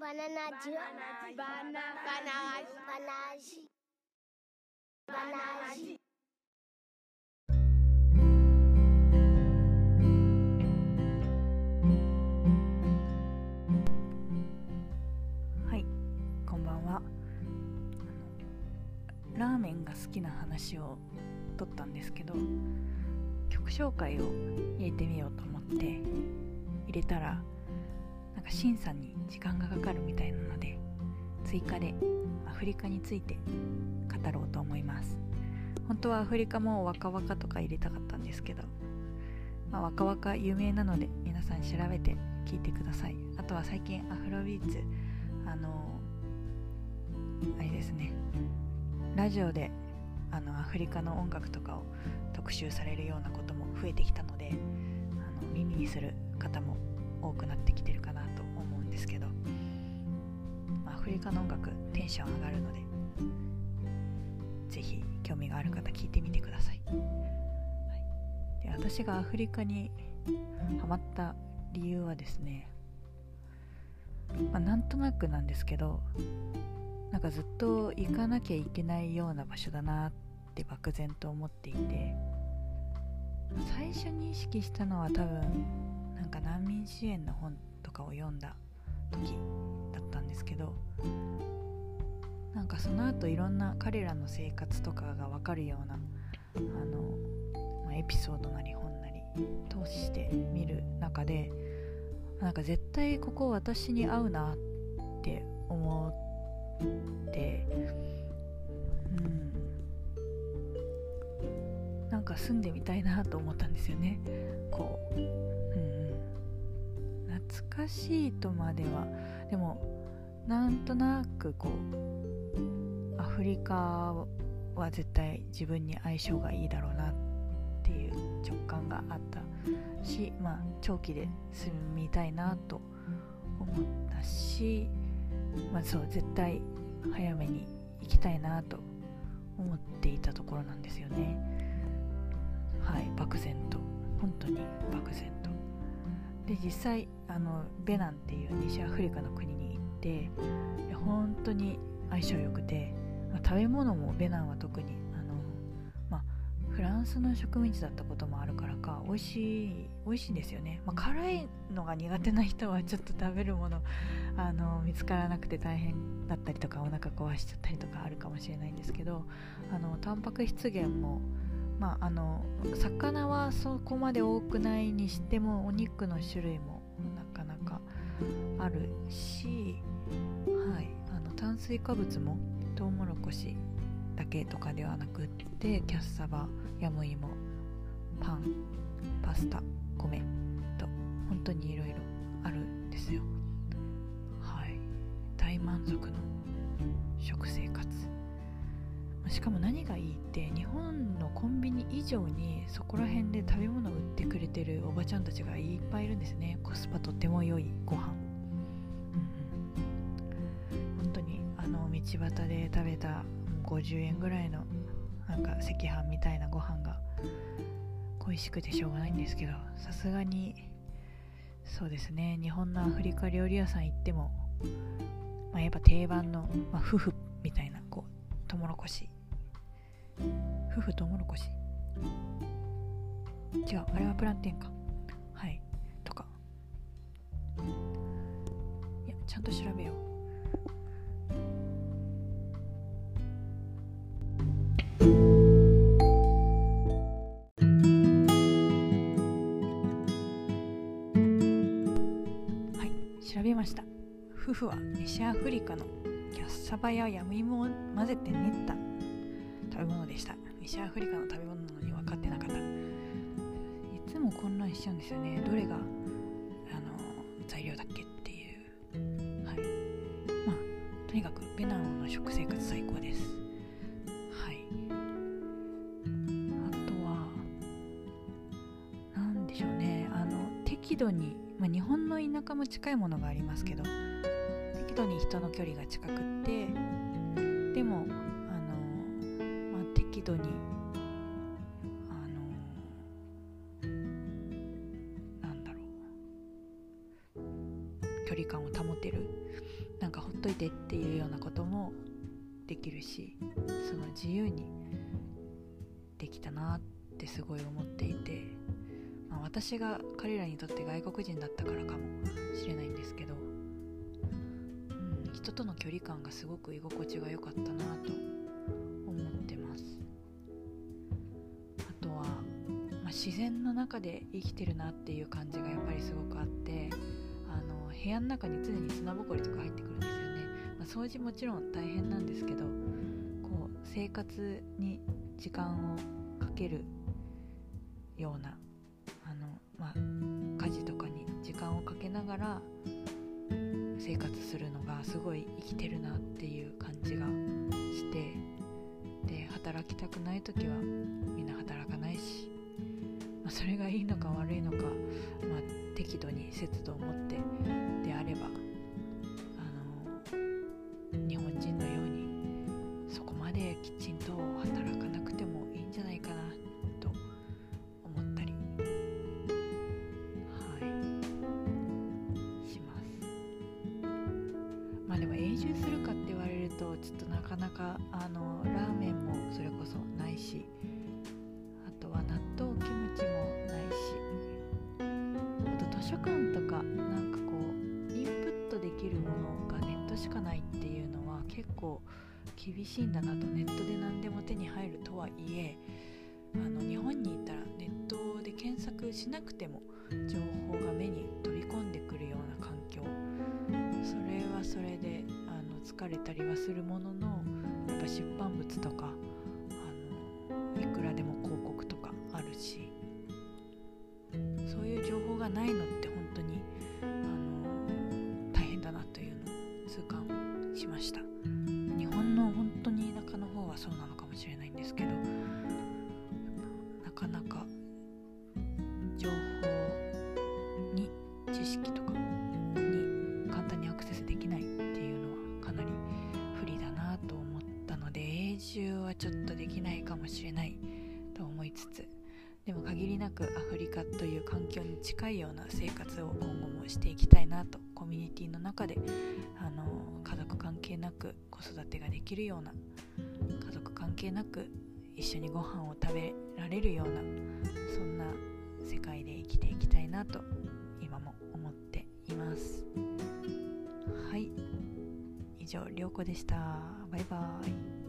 バナナジュバナバナバナジバナジはいこんばんはラーメンが好きな話を撮ったんですけど曲紹介を入れてみようと思って入れたらなんか審査に時間がかかるみたいなので追加でアフリカについて語ろうと思います。本当はアフリカも若々とか入れたかったんですけど、まあ、若々有名なので皆さん調べて聞いてください。あとは最近アフロビーツあのあれですね。ラジオであのアフリカの音楽とかを特集されるようなことも増えてきたのであの耳にする方も多くなってきてるかなアフリカの音楽テンション上がるのでぜひ興味がある方聞いてみてください、はい、で私がアフリカにハマった理由はですね、まあ、なんとなくなんですけどなんかずっと行かなきゃいけないような場所だなって漠然と思っていて最初に意識したのは多分なんか難民支援の本とかを読んだ時んですけどなんかその後いろんな彼らの生活とかが分かるようなあの、まあ、エピソードなり本なり通して見る中でなんか絶対ここ私に合うなって思ってうん。なんか住んでみたいなと思ったんですよね。こう、うんうん、懐かしいとまではでもなんとなくこうアフリカは絶対自分に相性がいいだろうなっていう直感があったしまあ長期で住みたいなと思ったしまあそう絶対早めに行きたいなと思っていたところなんですよね。はい漠然と。本当に漠然と。で実際あのベナンっていう西アフリカの国にて本当に相性良くて、まあ、食べ物もベナンは特にあの、まあ、フランスの植民地だったこともあるからか美味しい美味しいんですよね、まあ、辛いのが苦手な人はちょっと食べるものあの見つからなくて大変だったりとかお腹壊しちゃったりとかあるかもしれないんですけどあのタンパク質源もまあ、あの魚はそこまで多くないにしてもお肉の種類もなかなかるし、はい、あの炭水化物もトウモロコシだけとかではなくってキャッサバヤムイモパンパスタ米と本当にいろいろあるんですよ。はい。大満足の食生活。しかも何がいいって日本のコンビニ以上にそこら辺で食べ物を売ってくれてるおばちゃんたちがいっぱいいるんですね。コスパとっても良いご飯、うんうん、本当にあの道端で食べた50円ぐらいのなんか赤飯みたいなご飯が恋しくてしょうがないんですけどさすがにそうですね。日本のアフリカ料理屋さん行っても、まあ、やっぱ定番の、まあ、夫婦みたいなこうトウモロコシ。夫婦トウモロコシ。違うあれはプランテンか。ちゃんと調べよう。はい調べました。夫婦は西アフリカのキャッサバやヤムイモを混ぜて練った。食べ物でした。西アフリカの食べ物なのに分かってなかった。いつも混乱しちゃうんですよね。どれが適度に、まあ、日本の田舎も近いものがありますけど適度に人の距離が近くってでもあの。まあ適度にあのなんだろう距離感を保てるなんかほっといてっていうようなこともできるしその自由にできたなってすごい思っていて、まあ、私が彼らにとって外国人だったからかもしれないんですけど、うん、人との距離感がすごく居心地が良かったなと思ってます。あとは、まあ、自然の中で生きてるなっていう感じがやっぱりすごくあってあの部屋の中に常に砂ぼこりとか入ってくるんですよね、まあ、掃除もちろん大変なんですけどこう生活に時間をかけるようなながら生活するのがすごい生きてるなっていう感じがしてで働きたくない時はみんな働かないし、まあ、それがいいのか悪いのか、まあ、適度に節度を持ってであればなかなかあのラーメンもそれこそないしあとは納豆キムチもないしあと図書館とかなんかこうインプットできるものがネットしかないっていうのは結構厳しいんだなとネットで何でも手に入るとはいえあの日本にいたらネットで検索しなくても情報が目に飛び込んでくるような環境。それはそれであの疲れたりはするもののやっぱ出版物とかあのいくらでも広告とかあるしそういう情報がないのって本当にあの大変だなというのを痛感しました。日本の本当に田舎の方はそうなのかもしれないんですけどなかなか情報に知識とかちょっとできないかもしれないと思いつつでも限りなくアフリカという環境に近いような生活を今後もしていきたいなとコミュニティの中であの家族関係なく子育てができるような家族関係なく一緒にご飯を食べられるようなそんな世界で生きていきたいなと今も思っています。はい。以上りょうこでした。バイバーイ。